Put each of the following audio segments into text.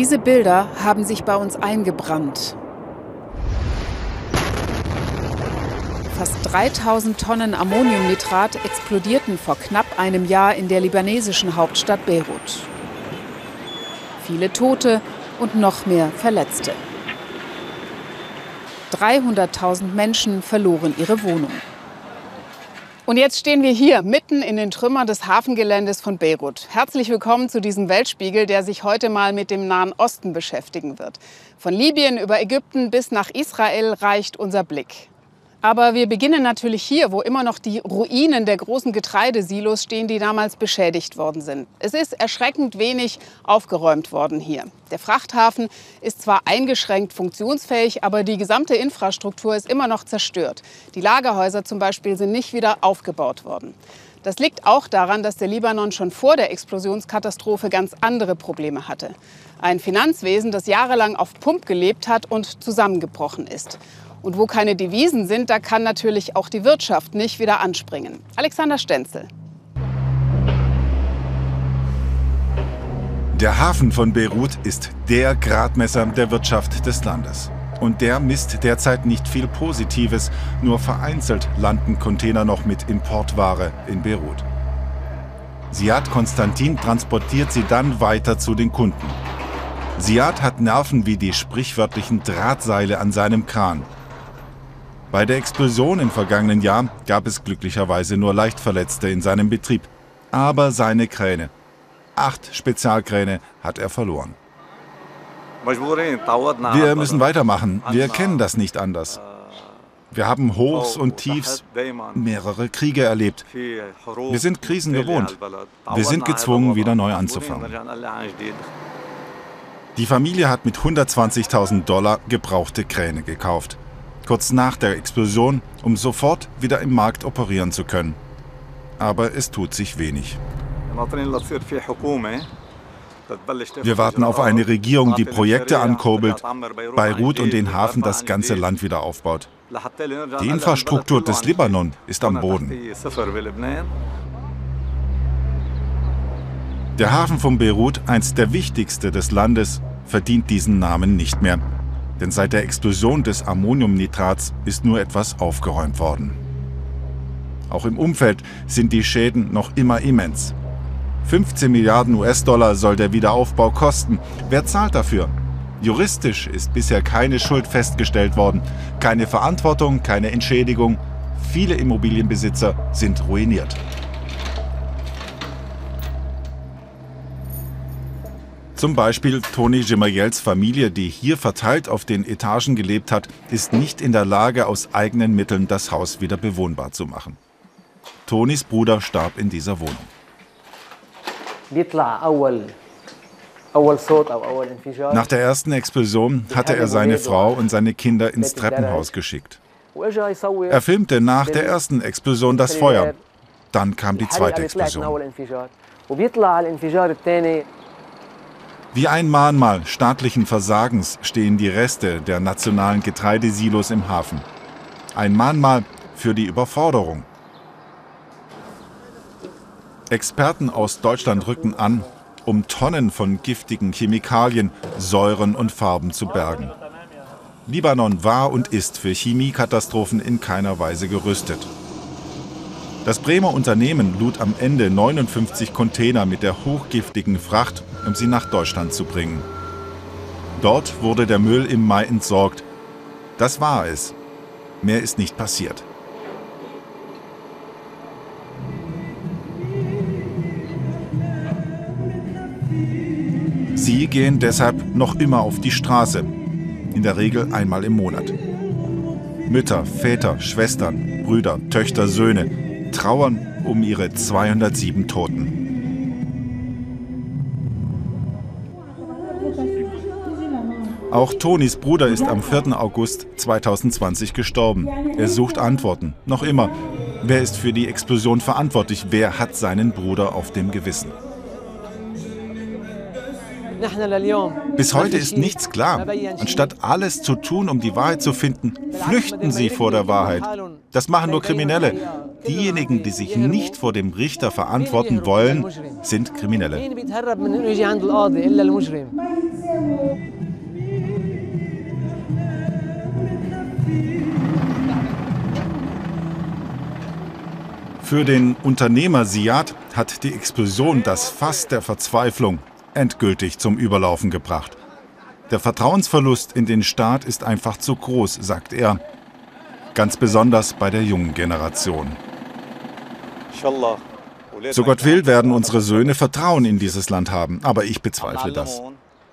Diese Bilder haben sich bei uns eingebrannt. Fast 3000 Tonnen Ammoniumnitrat explodierten vor knapp einem Jahr in der libanesischen Hauptstadt Beirut. Viele Tote und noch mehr Verletzte. 300.000 Menschen verloren ihre Wohnung. Und jetzt stehen wir hier mitten in den Trümmern des Hafengeländes von Beirut. Herzlich willkommen zu diesem Weltspiegel, der sich heute mal mit dem Nahen Osten beschäftigen wird. Von Libyen über Ägypten bis nach Israel reicht unser Blick. Aber wir beginnen natürlich hier, wo immer noch die Ruinen der großen Getreidesilos stehen, die damals beschädigt worden sind. Es ist erschreckend wenig aufgeräumt worden hier. Der Frachthafen ist zwar eingeschränkt funktionsfähig, aber die gesamte Infrastruktur ist immer noch zerstört. Die Lagerhäuser zum Beispiel sind nicht wieder aufgebaut worden. Das liegt auch daran, dass der Libanon schon vor der Explosionskatastrophe ganz andere Probleme hatte. Ein Finanzwesen, das jahrelang auf Pump gelebt hat und zusammengebrochen ist. Und wo keine Devisen sind, da kann natürlich auch die Wirtschaft nicht wieder anspringen. Alexander Stenzel. Der Hafen von Beirut ist der Gradmesser der Wirtschaft des Landes. Und der misst derzeit nicht viel Positives, nur vereinzelt landen Container noch mit Importware in Beirut. Siad Konstantin transportiert sie dann weiter zu den Kunden. Siad hat Nerven wie die sprichwörtlichen Drahtseile an seinem Kran. Bei der Explosion im vergangenen Jahr gab es glücklicherweise nur Leichtverletzte in seinem Betrieb. Aber seine Kräne, acht Spezialkräne, hat er verloren. Wir müssen weitermachen. Wir kennen das nicht anders. Wir haben Hochs und Tiefs, mehrere Kriege erlebt. Wir sind Krisen gewohnt. Wir sind gezwungen, wieder neu anzufangen. Die Familie hat mit 120.000 Dollar gebrauchte Kräne gekauft kurz nach der Explosion, um sofort wieder im Markt operieren zu können. Aber es tut sich wenig. Wir warten auf eine Regierung, die Projekte ankurbelt, Beirut und den Hafen das ganze Land wieder aufbaut. Die Infrastruktur des Libanon ist am Boden. Der Hafen von Beirut, einst der wichtigste des Landes, verdient diesen Namen nicht mehr denn seit der Explosion des Ammoniumnitrats ist nur etwas aufgeräumt worden. Auch im Umfeld sind die Schäden noch immer immens. 15 Milliarden US-Dollar soll der Wiederaufbau kosten. Wer zahlt dafür? Juristisch ist bisher keine Schuld festgestellt worden, keine Verantwortung, keine Entschädigung. Viele Immobilienbesitzer sind ruiniert. Zum Beispiel Toni Gemayels Familie, die hier verteilt auf den Etagen gelebt hat, ist nicht in der Lage, aus eigenen Mitteln das Haus wieder bewohnbar zu machen. Tonis Bruder starb in dieser Wohnung. Nach der ersten Explosion hatte er seine Frau und seine Kinder ins Treppenhaus geschickt. Er filmte nach der ersten Explosion das Feuer. Dann kam die zweite Explosion. Wie ein Mahnmal staatlichen Versagens stehen die Reste der nationalen Getreidesilos im Hafen. Ein Mahnmal für die Überforderung. Experten aus Deutschland rücken an, um Tonnen von giftigen Chemikalien, Säuren und Farben zu bergen. Libanon war und ist für Chemiekatastrophen in keiner Weise gerüstet. Das Bremer Unternehmen lud am Ende 59 Container mit der hochgiftigen Fracht, um sie nach Deutschland zu bringen. Dort wurde der Müll im Mai entsorgt. Das war es. Mehr ist nicht passiert. Sie gehen deshalb noch immer auf die Straße, in der Regel einmal im Monat. Mütter, Väter, Schwestern, Brüder, Töchter, Söhne, trauern um ihre 207 Toten. Auch Tonis Bruder ist am 4. August 2020 gestorben. Er sucht Antworten. Noch immer. Wer ist für die Explosion verantwortlich? Wer hat seinen Bruder auf dem Gewissen? Bis heute ist nichts klar. Anstatt alles zu tun, um die Wahrheit zu finden, flüchten sie vor der Wahrheit. Das machen nur Kriminelle. Diejenigen, die sich nicht vor dem Richter verantworten wollen, sind Kriminelle. Für den Unternehmer Siad hat die Explosion das Fass der Verzweiflung endgültig zum Überlaufen gebracht. Der Vertrauensverlust in den Staat ist einfach zu groß, sagt er. Ganz besonders bei der jungen Generation. So Gott will, werden unsere Söhne Vertrauen in dieses Land haben, aber ich bezweifle das.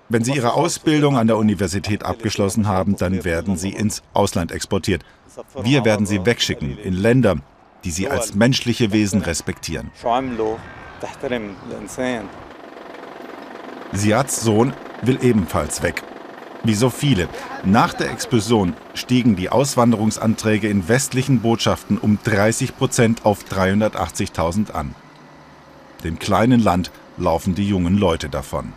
Wenn sie ihre Ausbildung an der Universität abgeschlossen haben, dann werden sie ins Ausland exportiert. Wir werden sie wegschicken in Länder, die sie als menschliche Wesen respektieren. Siads Sohn will ebenfalls weg. Wie so viele. Nach der Explosion stiegen die Auswanderungsanträge in westlichen Botschaften um 30 Prozent auf 380.000 an. Dem kleinen Land laufen die jungen Leute davon.